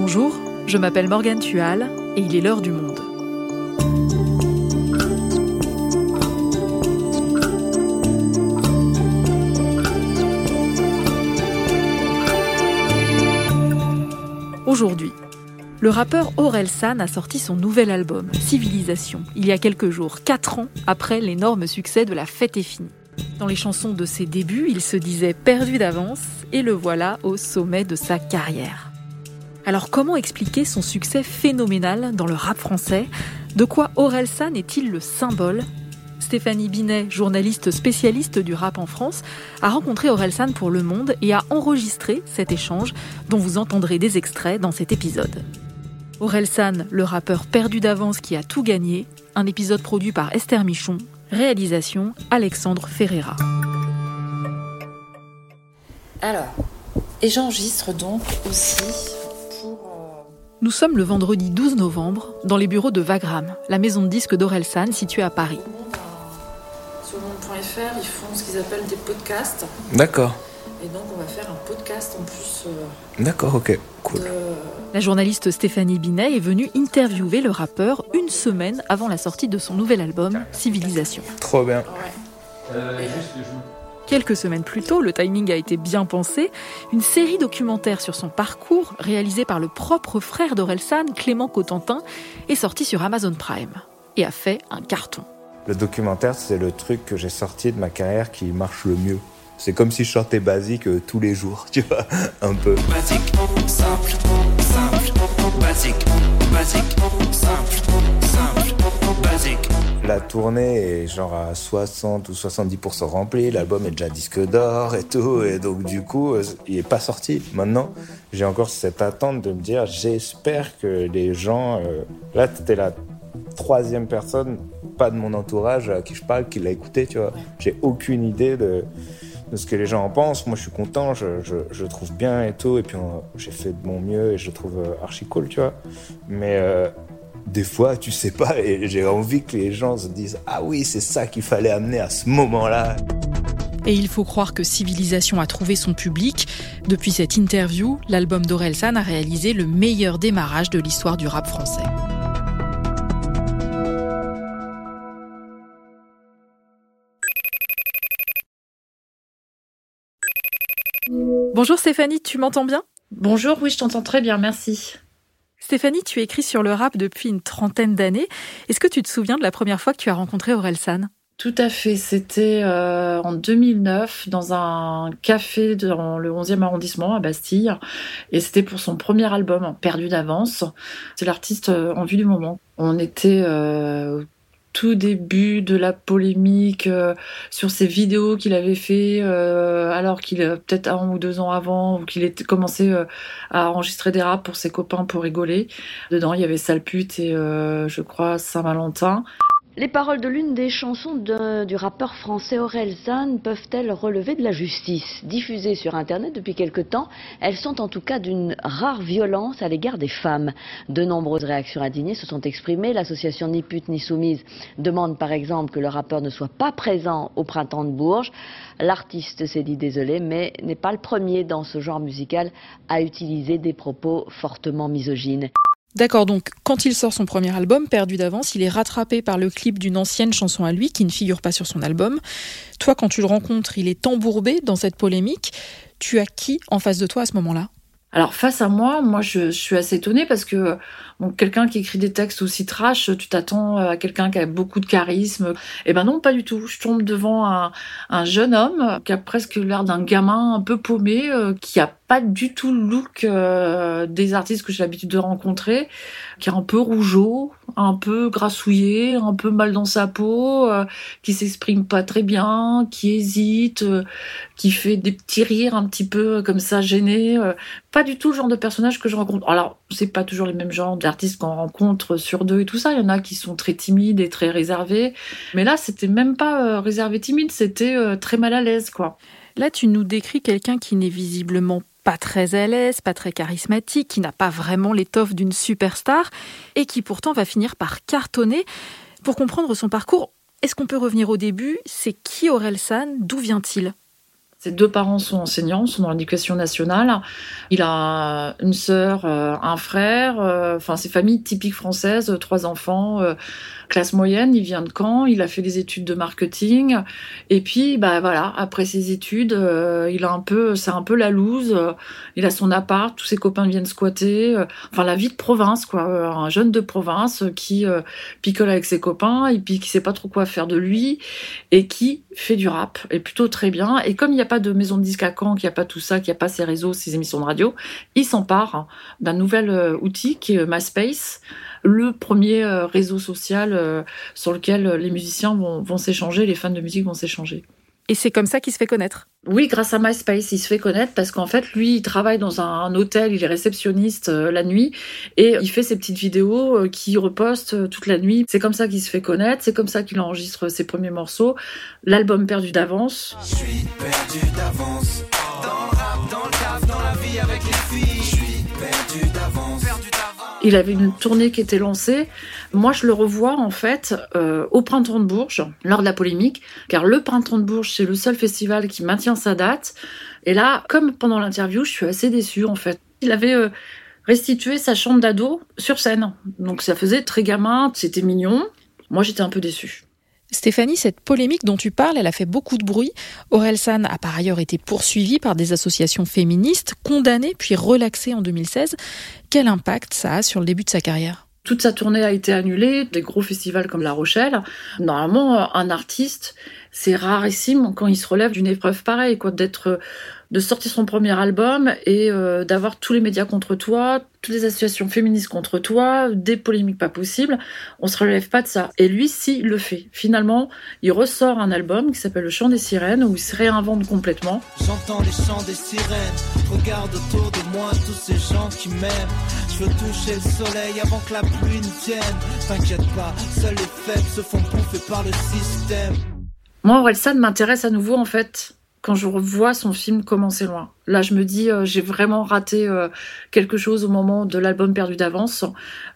Bonjour, je m'appelle Morgane Tual et il est l'heure du monde. Aujourd'hui, le rappeur Aurel San a sorti son nouvel album, Civilisation, il y a quelques jours, quatre ans après l'énorme succès de La Fête est finie. Dans les chansons de ses débuts, il se disait perdu d'avance et le voilà au sommet de sa carrière. Alors comment expliquer son succès phénoménal dans le rap français? De quoi Aurel San est-il le symbole? Stéphanie Binet, journaliste spécialiste du rap en France, a rencontré Aurel San pour Le Monde et a enregistré cet échange dont vous entendrez des extraits dans cet épisode. Aurel San, le rappeur perdu d'avance qui a tout gagné, un épisode produit par Esther Michon, réalisation Alexandre Ferreira. Alors, et j'enregistre donc aussi Nous sommes le vendredi 12 novembre dans les bureaux de Vagram, la maison de disques d'Aurel San située à Paris. Sur monde.fr, ils font ce qu'ils appellent des podcasts. D'accord, Et donc, on va faire un podcast en plus euh, d'accord, ok, cool. de... La journaliste Stéphanie Binet est venue interviewer le rappeur une semaine avant la sortie de son nouvel album, Civilisation. Trop bien. Ouais. Quelques semaines plus tôt, le timing a été bien pensé, une série documentaire sur son parcours, réalisée par le propre frère d'Orelsan, Clément Cotentin, est sortie sur Amazon Prime et a fait un carton. Le documentaire, c'est le truc que j'ai sorti de ma carrière qui marche le mieux. C'est comme si je chantais basique euh, tous les jours, tu vois, un peu. Basique, simple, simple, basique, basique, simple. La tournée est genre à 60 ou 70% remplie, l'album est déjà disque d'or et tout, et donc du coup, euh, il est pas sorti. Maintenant, j'ai encore cette attente de me dire, j'espère que les gens... euh, Là, t'étais la troisième personne, pas de mon entourage à qui je parle, qui l'a écouté, tu vois. J'ai aucune idée de, de ce que les gens en pensent. Moi, je suis content, je, je, je trouve bien et tout, et puis on- j'ai fait de mon mieux et je trouve euh, archi cool, tu vois. Mais... euh, des fois, tu sais pas, et j'ai envie que les gens se disent Ah oui, c'est ça qu'il fallait amener à ce moment-là. Et il faut croire que Civilisation a trouvé son public. Depuis cette interview, l'album d'Orelsan a réalisé le meilleur démarrage de l'histoire du rap français. Bonjour Stéphanie, tu m'entends bien? Bonjour, oui, je t'entends très bien, merci. Stéphanie, tu écris sur le rap depuis une trentaine d'années. Est-ce que tu te souviens de la première fois que tu as rencontré Orelsan? Tout à fait, c'était euh, en 2009 dans un café dans le 11e arrondissement à Bastille et c'était pour son premier album, Perdu d'avance. C'est l'artiste euh, en vue du moment. On était euh, tout début de la polémique euh, sur ces vidéos qu'il avait fait euh, alors qu'il euh, peut-être un ou deux ans avant ou qu'il était commencé à enregistrer des raps pour ses copains pour rigoler. Dedans, il y avait Sale pute et je crois Saint-Valentin. Les paroles de l'une des chansons du rappeur français Aurel San peuvent-elles relever de la justice? Diffusées sur Internet depuis quelque temps, elles sont en tout cas d'une rare violence à l'égard des femmes. De nombreuses réactions indignées se sont exprimées. L'association Ni pute ni soumise demande par exemple que le rappeur ne soit pas présent au printemps de Bourges. L'artiste s'est dit désolé, mais n'est pas le premier dans ce genre musical à utiliser des propos fortement misogynes. D'accord, donc quand il sort son premier album, Perdu d'avance, il est rattrapé par le clip d'une ancienne chanson à lui qui ne figure pas sur son album. Toi, quand tu le rencontres, il est embourbé dans cette polémique. Tu as qui en face de toi à ce moment-là? Alors face à moi, moi je, suis assez étonnée parce que quelqu'un qui écrit des textes aussi trash, tu t'attends à quelqu'un qui a beaucoup de charisme. Eh ben non, pas du tout. Je tombe devant un, un jeune homme qui a presque l'air d'un gamin un peu paumé, euh, qui a pas du tout le look euh, des artistes que j'ai l'habitude de rencontrer, qui est un peu rougeau, un peu grassouillé, un peu mal dans sa peau, euh, qui s'exprime pas très bien, qui hésite, euh, qui fait des petits rires un petit peu comme ça gênés. euh, pas du tout le genre de personnage que je rencontre. Alors, c'est pas toujours les mêmes genres d'artistes qu'on rencontre sur deux et tout ça. Il y en a qui sont très timides et très réservés. Mais là, c'était même pas réservé timide, c'était très mal à l'aise, quoi. Là, tu nous décris quelqu'un qui n'est visiblement pas très à l'aise, pas très charismatique, qui n'a pas vraiment l'étoffe d'une superstar et qui pourtant va finir par cartonner. Pour comprendre son parcours, est-ce qu'on peut revenir au début? C'est qui Aurel San D'où vient-il? Ses deux parents sont enseignants, sont dans l'éducation nationale. Il a une sœur, euh, un frère. euh, Enfin, c'est famille typique française, trois enfants, euh, classe moyenne. Il vient de Caen. Il a fait des études de marketing. Et puis, bah voilà, après ses études, euh, il a un peu, c'est un peu la loose. Il a son appart, tous ses copains viennent squatter. Euh, Enfin, la vie de province, quoi. Euh, Un jeune de province qui picole avec ses copains et puis qui sait pas trop quoi faire de lui et qui fait du rap et plutôt très bien. Et comme il n'y a pas de maison de disque à Caen, qu'il n'y a pas tout ça, qu'il n'y a pas ses réseaux, ses émissions de radio, il s'empare d'un nouvel outil qui est MySpace, le premier euh, réseau social euh, sur lequel euh, les musiciens vont, vont s'échanger, les fans de musique vont s'échanger. Et c'est comme ça qu'il se fait connaître. Oui, grâce à MySpace, il se fait connaître parce qu'en fait, lui, il travaille dans un, un hôtel, il est réceptionniste euh, la nuit et il fait ses petites vidéos euh, qu'il reposte euh, toute la nuit. C'est comme ça qu'il se fait connaître, c'est comme ça qu'il enregistre ses premiers morceaux. L'album Perdu d'avance. Je suis perdu d'avance. Dans le rap, dans le taf, dans la vie avec les filles. Je suis perdu d'avance. Il avait une tournée qui était lancée. Moi, je le revois en fait euh, au Printemps de Bourges, lors de la polémique, car le Printemps de Bourges, c'est le seul festival qui maintient sa date. Et là, comme pendant l'interview, je suis assez déçue en fait. Il avait euh, restitué sa chambre d'ado sur scène. Donc ça faisait très gamin, c'était mignon. Moi, j'étais un peu déçue. Stéphanie, cette polémique dont tu parles, elle a fait beaucoup de bruit. Orelsan a par ailleurs été poursuivi par des associations féministes, condamné puis relaxé en 2016. Quel impact ça a sur le début de sa carrière? Toute sa tournée a été annulée, des gros festivals comme La Rochelle. Normalement, un artiste, c'est rarissime quand il se relève d'une épreuve pareille, quoi, d'être, de sortir son premier album et euh, d'avoir tous les médias contre toi, toutes les associations féministes contre toi, des polémiques pas possibles. On se relève pas de ça. Et lui, si, le fait. Finalement, il ressort un album qui s'appelle Le Chant des Sirènes où il se réinvente complètement. J'entends les chants des sirènes. Regarde autour de moi tous ces gens qui m'aiment. Je veux toucher le soleil avant que la pluie ne tienne. T'inquiète pas, seuls les faibles se font bouffer par le système. Moi, Orelsan m'intéresse à nouveau, en fait, quand je revois son film Commencer loin. Là, je me dis, euh, j'ai vraiment raté euh, quelque chose au moment de l'album Perdu d'avance.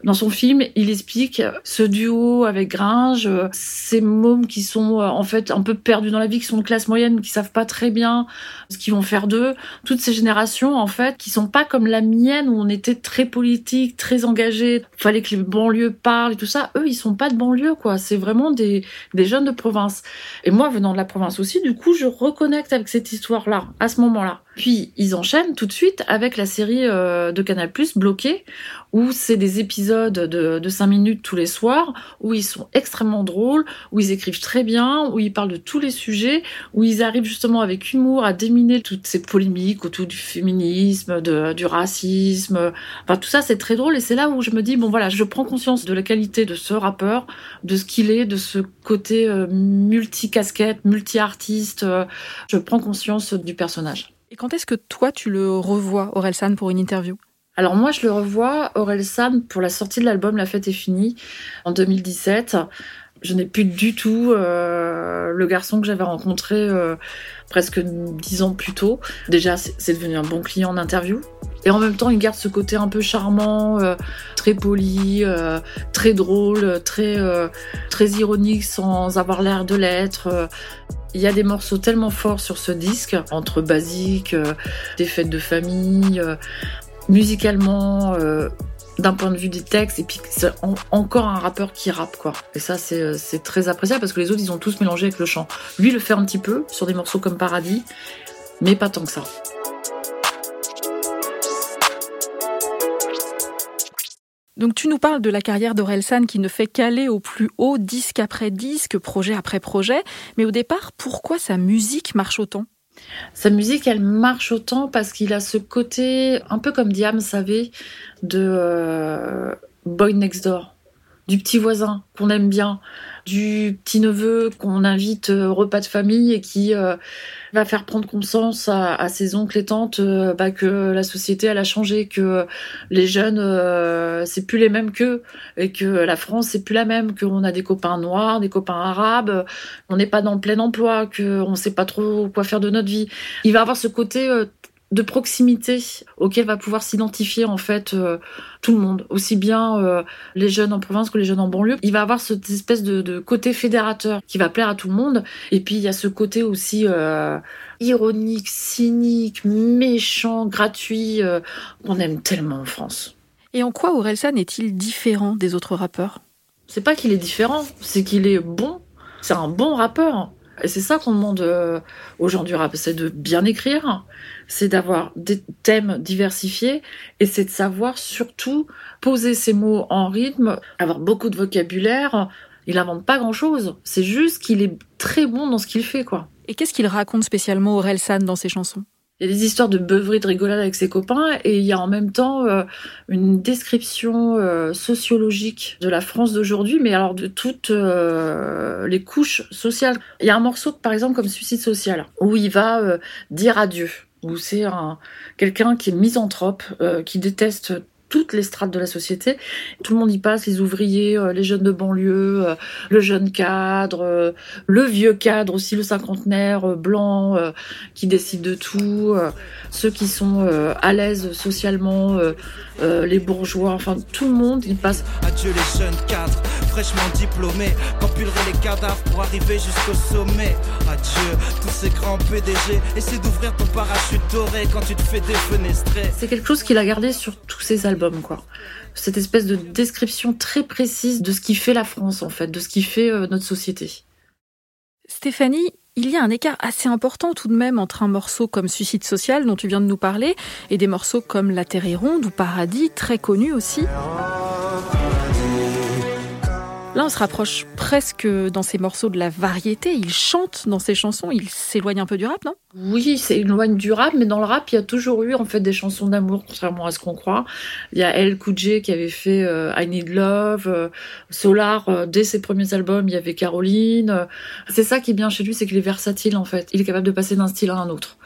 Dans son film, il explique ce duo avec Gringe, euh, ces mômes qui sont en fait un peu perdus dans la vie, qui sont de classe moyenne, qui savent pas très bien ce qu'ils vont faire d'eux. Toutes ces générations, en fait, qui sont pas comme la mienne où on était très politique, très engagé. Fallait que les banlieues parlent et tout ça. Eux, ils sont pas de banlieue, quoi. C'est vraiment des, des jeunes de province. Et moi, venant de la province aussi, du coup, je reconnecte avec cette histoire-là, à ce moment-là. Puis ils enchaînent tout de suite avec la série euh, de Canal+, Bloqué, où c'est des épisodes de, de 5 minutes tous les soirs, où ils sont extrêmement drôles, où ils écrivent très bien, où ils parlent de tous les sujets, où ils arrivent justement avec humour à déminer toutes ces polémiques autour du féminisme, de, du racisme. Enfin, tout ça, c'est très drôle et c'est là où je me dis, bon voilà, je prends conscience de la qualité de ce rappeur, de ce qu'il est, de ce côté euh, multi-casquette, multi-artiste. euh, je prends conscience du personnage. Et quand est-ce que toi tu le revois, Orelsan, pour une interview? Alors moi, je le revois, Aurel San, pour la sortie de l'album La Fête est finie, en 2017. Je n'ai plus du tout euh, le garçon que j'avais rencontré euh, presque dix ans plus tôt. Déjà, c'est devenu un bon client d'interview. Et en même temps, il garde ce côté un peu charmant, euh, très poli, très drôle, très, très ironique sans avoir l'air de l'être. Il y a des morceaux tellement forts sur ce disque, entre basique, euh, des fêtes de famille, euh, musicalement, euh, d'un point de vue des textes, et puis c'est en- encore un rappeur qui rappe, quoi. Et ça, c'est c'est très appréciable parce que les autres, ils ont tous mélangé avec le chant. Lui, il le fait un petit peu sur des morceaux comme Paradis, mais pas tant que ça. Donc tu nous parles de la carrière d'Orelsan qui ne fait qu'aller au plus haut, disque après disque, projet après projet. Mais au départ, pourquoi sa musique marche autant? Sa musique, elle marche autant parce qu'il a ce côté, un peu comme Diam savait, de euh, Boy Next Door, du petit voisin qu'on aime bien, du petit neveu qu'on invite euh, au repas de famille et qui euh, va faire prendre conscience à, ses oncles et tantes euh, bah, que la société a changé, que les jeunes euh, c'est plus les mêmes qu'eux et que la France c'est plus la même, qu'on a des copains noirs, des copains arabes, on n'est pas dans le plein emploi, qu'on ne sait pas trop quoi faire de notre vie. Il va avoir ce côté de proximité auquel va pouvoir s'identifier en fait euh, tout le monde, aussi bien euh, les jeunes en province que les jeunes en banlieue. Il va avoir cette espèce de, côté fédérateur qui va plaire à tout le monde. Et puis il y a ce côté aussi euh, ironique, cynique, méchant, gratuit qu'on aime tellement en France. Et en quoi Orelsan est-il différent des autres rappeurs? C'est pas qu'il est différent, c'est qu'il est bon. C'est un bon rappeur. Et c'est ça qu'on demande aux gens du rap, c'est de bien écrire, c'est d'avoir des thèmes diversifiés, et c'est de savoir surtout poser ses mots en rythme, avoir beaucoup de vocabulaire. Il invente pas grand chose, c'est juste qu'il est très bon dans ce qu'il fait, quoi. Et qu'est-ce qu'il raconte spécialement Orelsan dans ses chansons? Il y a des histoires de beuverie, de rigolade avec ses copains, et il y a en même temps euh, une description euh, sociologique de la France d'aujourd'hui, mais alors de toutes euh, les couches sociales. Il y a un morceau, par exemple, comme Suicide social, où il va dire adieu où c'est quelqu'un qui est misanthrope, qui déteste toutes les strates de la société. Tout le monde y passe, les ouvriers, euh, les jeunes de banlieue, euh, le jeune cadre, euh, le vieux cadre aussi, le cinquantenaire blanc qui décide de tout, ceux qui sont à l'aise socialement, les bourgeois, enfin tout le monde y passe. Les jeunes cadres, fraîchement diplômés, les cadavres pour arriver jusqu'au sommet. Adieu tous ces grands PDG, essaie d'ouvrir ton parachute doré quand tu te fais défenestrer. C'est quelque chose qu'il a gardé sur tous ses albums quoi. Cette espèce de description très précise de ce qui fait la France, en fait, de ce qui fait euh, notre société. Stéphanie, il y a un écart assez important tout de même entre un morceau comme Suicide social dont tu viens de nous parler et des morceaux comme La Terre est ronde ou Paradis, très connus aussi. Là, on se rapproche presque dans ces morceaux de la variété. Il chante dans ses chansons, il s'éloigne un peu du rap, non? Oui, c'est éloigne du rap, mais dans le rap, il y a toujours eu en fait des chansons d'amour, contrairement à ce qu'on croit. Il y a El Coudjé qui avait fait euh, I Need Love, euh, Solar, euh, dès ses premiers albums, il y avait Caroline. C'est ça qui est bien chez lui, c'est qu'il est versatile en fait. Il est capable de passer d'un style à un autre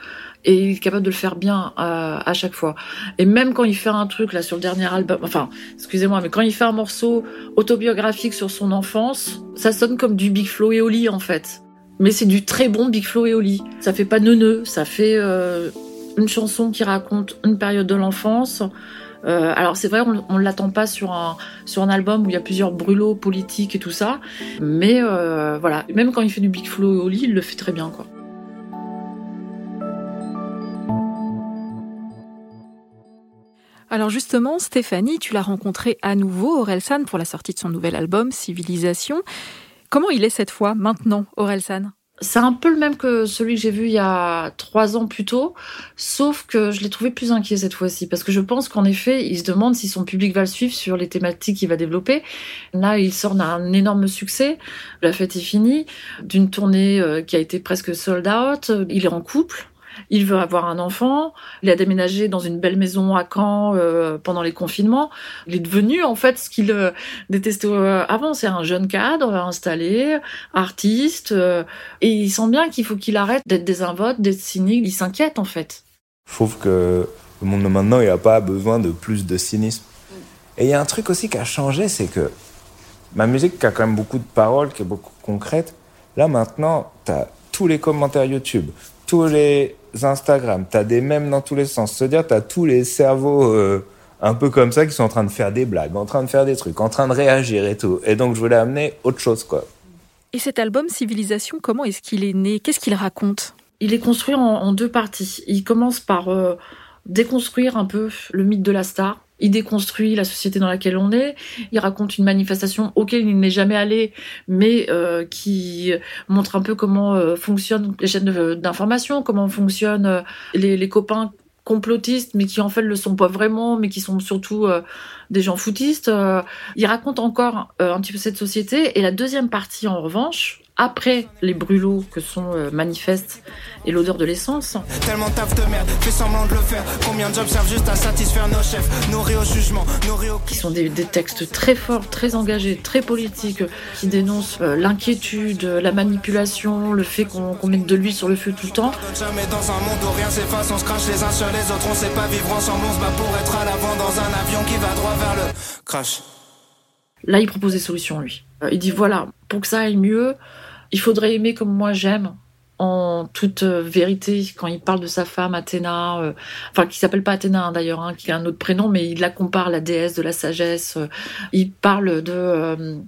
et il est capable de le faire bien euh, à chaque fois. Et même quand il fait un truc là sur le dernier album, enfin, excusez-moi, mais quand il fait un morceau autobiographique sur son enfance, ça sonne comme du Big Flo et Oli en fait. Mais c'est du très bon Big Flo et Oli. Ça fait pas neuneux, ça fait euh, une chanson qui raconte une période de l'enfance. Euh, alors c'est vrai, on, on l'attend pas sur un sur un album où il y a plusieurs brûlots politiques et tout ça, mais euh, voilà, même quand il fait du Big Flo et Oli, il le fait très bien quoi. Alors justement, Stéphanie, tu l'as rencontré à nouveau, Orelsan, pour la sortie de son nouvel album, Civilisation. Comment il est cette fois, maintenant, Orelsan? C'est un peu le même que celui que j'ai vu il y a trois ans plus tôt, sauf que je l'ai trouvé plus inquiet cette fois-ci, parce que je pense qu'en effet, il se demande si son public va le suivre sur les thématiques qu'il va développer. Là, il sort d'un énorme succès, la fête est finie, d'une tournée euh, qui a été presque sold out, il est en couple, il veut avoir un enfant. Il a déménagé dans une belle maison à Caen euh, pendant les confinements. Il est devenu en fait ce qu'il euh, détestait euh, avant. C'est un jeune cadre installé, artiste, et il sent bien qu'il faut qu'il arrête d'être désinvolte, d'être cynique. Il s'inquiète en fait. Je trouve que le monde de maintenant, il a pas besoin de plus de cynisme. Et il y a un truc aussi qui a changé, c'est que ma musique qui a quand même beaucoup de paroles, qui est beaucoup concrète, là maintenant, tu as tous les commentaires YouTube, tous les Instagram, tu as des mèmes dans tous les sens. Se dire, tu as tous les cerveaux euh, un peu comme ça qui sont en train de faire des blagues, en train de faire des trucs, en train de réagir et tout. Et donc, je voulais amener autre chose, quoi. Et cet album Civilisation, comment est-ce qu'il est né? Qu'est-ce qu'il raconte? Il est construit en, deux parties. Il commence par euh, déconstruire un peu le mythe de la star il déconstruit la société dans laquelle on est. Il raconte une manifestation auquel il n'est jamais allé, mais euh, qui montre un peu comment euh, fonctionnent les chaînes d'information, comment fonctionnent euh, les, copains complotistes, mais qui en fait le sont pas vraiment, mais qui sont surtout des gens foutistes. il raconte encore un petit peu cette société. Et la deuxième partie, en revanche, après les brûlots que sont euh, manifestes et l'odeur de l'essence. Tellement taf de merde, fais semblant de le faire. Combien de jobs servent juste à satisfaire nos chefs, nourrir au jugement, nourrir au... Qui sont des, des, textes très forts, très engagés, très politiques, qui dénoncent euh, l'inquiétude, la manipulation, le fait qu'on qu mette de l'huile sur le feu tout le temps. Jamais dans un monde où rien s'efface, on se crache les uns sur les autres, on sait pas vivre ensemble, on se bat pour être à l'avant dans un avion qui va droit vers le crash. Là, il propose des solutions, lui. Euh, il dit voilà, pour que ça aille mieux, il faudrait aimer comme moi j'aime. en toute vérité quand il parle de sa femme Athéna, enfin qui s'appelle pas Athéna hein, d'ailleurs, hein, qui a un autre prénom, mais il la compare la déesse de la sagesse. il parle de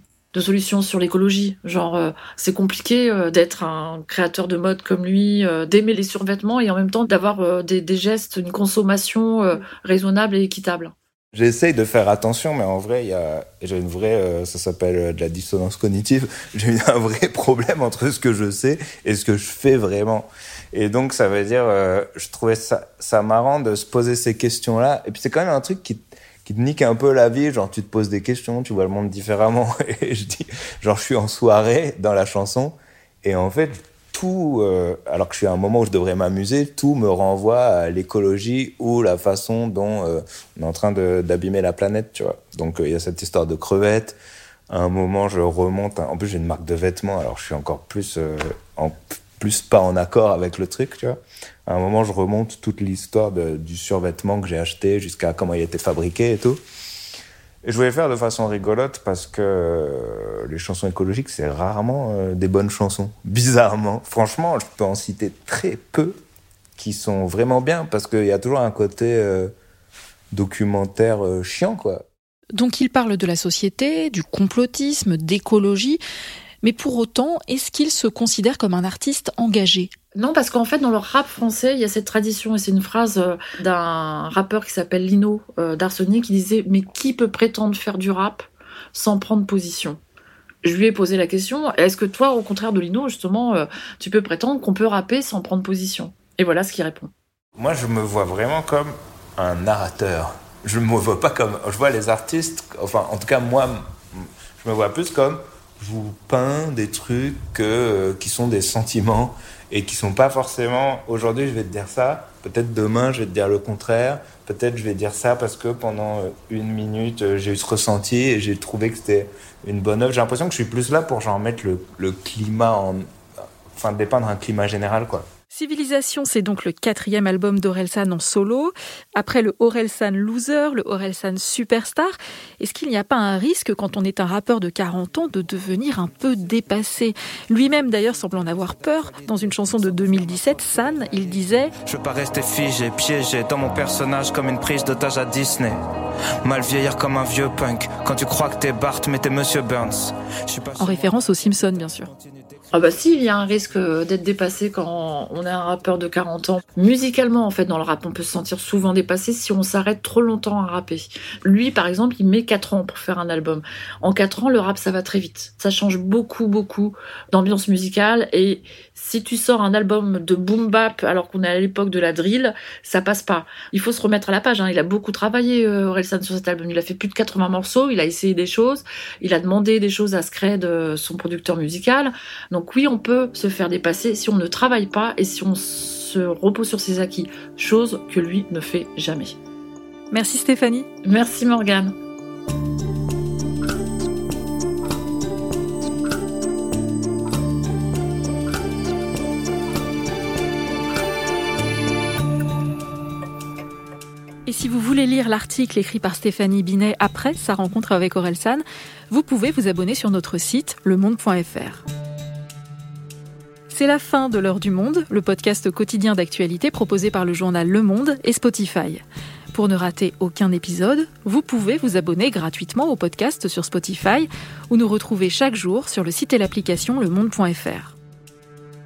solutions sur l'écologie. Genre, euh, c'est compliqué euh, d'être un créateur de mode comme lui, euh, d'aimer les survêtements et en même temps d'avoir des, gestes, une consommation raisonnable et équitable. J'essaye de faire attention, mais en vrai, il y a, j'ai une vraie, ça s'appelle de la dissonance cognitive. J'ai un vrai problème entre ce que je sais et ce que je fais vraiment. Et donc, ça veut dire, je trouvais ça, ça marrant de se poser ces questions-là. Et puis, c'est quand même un truc qui qui te nique un peu la vie, genre tu te poses des questions, tu vois le monde différemment. Et je dis, genre je suis en soirée dans la chanson, et en fait tout, euh, alors que je suis à un moment où je devrais m'amuser, tout me renvoie à l'écologie ou la façon dont euh, on est en train d'abîmer la planète, tu vois. Donc euh, il y a cette histoire de crevettes. À un moment, je remonte. En plus, j'ai une marque de vêtements, alors je suis encore plus en plus pas en accord avec le truc, tu vois à un moment, je remonte toute l'histoire du survêtement que j'ai acheté jusqu'à comment il été fabriqué et tout. Et je voulais faire de façon rigolote parce que euh, les chansons écologiques, c'est rarement euh, des bonnes chansons. Bizarrement. Franchement, je peux en citer très peu qui sont vraiment bien parce qu'il y a toujours un côté euh, documentaire chiant, quoi. Donc il parle de la société, du complotisme, d'écologie. Mais pour autant, est-ce qu'il se considère comme un artiste engagé? Non, parce qu'en fait, dans le rap français, il y a cette tradition, et c'est une phrase euh, d'un rappeur qui s'appelle Lino euh, qui disait Mais qui peut prétendre faire du rap sans prendre position? Je lui ai posé la question, est-ce que toi, au contraire de Lino, justement, euh, tu peux prétendre qu'on peut rapper sans prendre position? Et voilà ce qu'il répond. Moi, je me vois vraiment comme un narrateur. Je ne me vois pas comme... Je vois les artistes, enfin, en tout cas, moi, je me vois plus comme vous peins des trucs euh, qui sont des sentiments et qui sont pas forcément aujourd'hui je vais te dire ça, peut-être demain je vais te dire le contraire, peut-être je vais dire ça parce que pendant euh, une minute euh, j'ai eu ce ressenti et j'ai trouvé que c'était une bonne œuvre. J'ai l'impression que je suis plus là pour genre mettre le, le climat en, enfin dépeindre un climat général quoi. Civilisation, c'est donc le quatrième album d'Orelsan en solo. Après le Orelsan Loser, le Orelsan Superstar, est-ce qu'il n'y a pas un risque quand on est un rappeur de 40 ans de devenir un peu dépassé? Lui-même d'ailleurs semble en avoir peur. Dans une chanson de 2017, San, il disait Je veux pas rester figé, piégé dans mon personnage comme une prise d'otage à Disney. Mal vieillir comme un vieux punk. Quand tu crois que t'es Bart, mais t'es Monsieur Burns. En référence aux Simpsons, bien sûr. Ah bah si, il y a un risque d'être dépassé quand on est un rappeur de 40 ans. Musicalement, en fait, dans le rap, on peut se sentir souvent dépassé si on s'arrête trop longtemps à rapper. Lui, par exemple, il met 4 ans pour faire un album. En 4 ans, le rap, ça va très vite. Ça change beaucoup, beaucoup d'ambiance musicale. Et si tu sors un album de boom bap alors qu'on est à l'époque de la drill, ça passe pas. Il faut se remettre à la page. Hein. Il a beaucoup travaillé, euh, Orelsan, sur cet album. Il a fait plus de 80 morceaux. Il a essayé des choses. Il a demandé des choses à Scred, euh, son producteur musical. Donc oui, on peut se faire dépasser si on ne travaille pas et si on se repose sur ses acquis, chose que lui ne fait jamais. Merci Stéphanie. Merci Morgane. Si vous voulez lire l'article écrit par Stéphanie Binet après sa rencontre avec Orelsan, vous pouvez vous abonner sur notre site lemonde.fr. C'est la fin de l'heure du monde, le podcast quotidien d'actualité proposé par le journal Le Monde et Spotify. Pour ne rater aucun épisode, vous pouvez vous abonner gratuitement au podcast sur Spotify ou nous retrouver chaque jour sur le site et l'application lemonde.fr.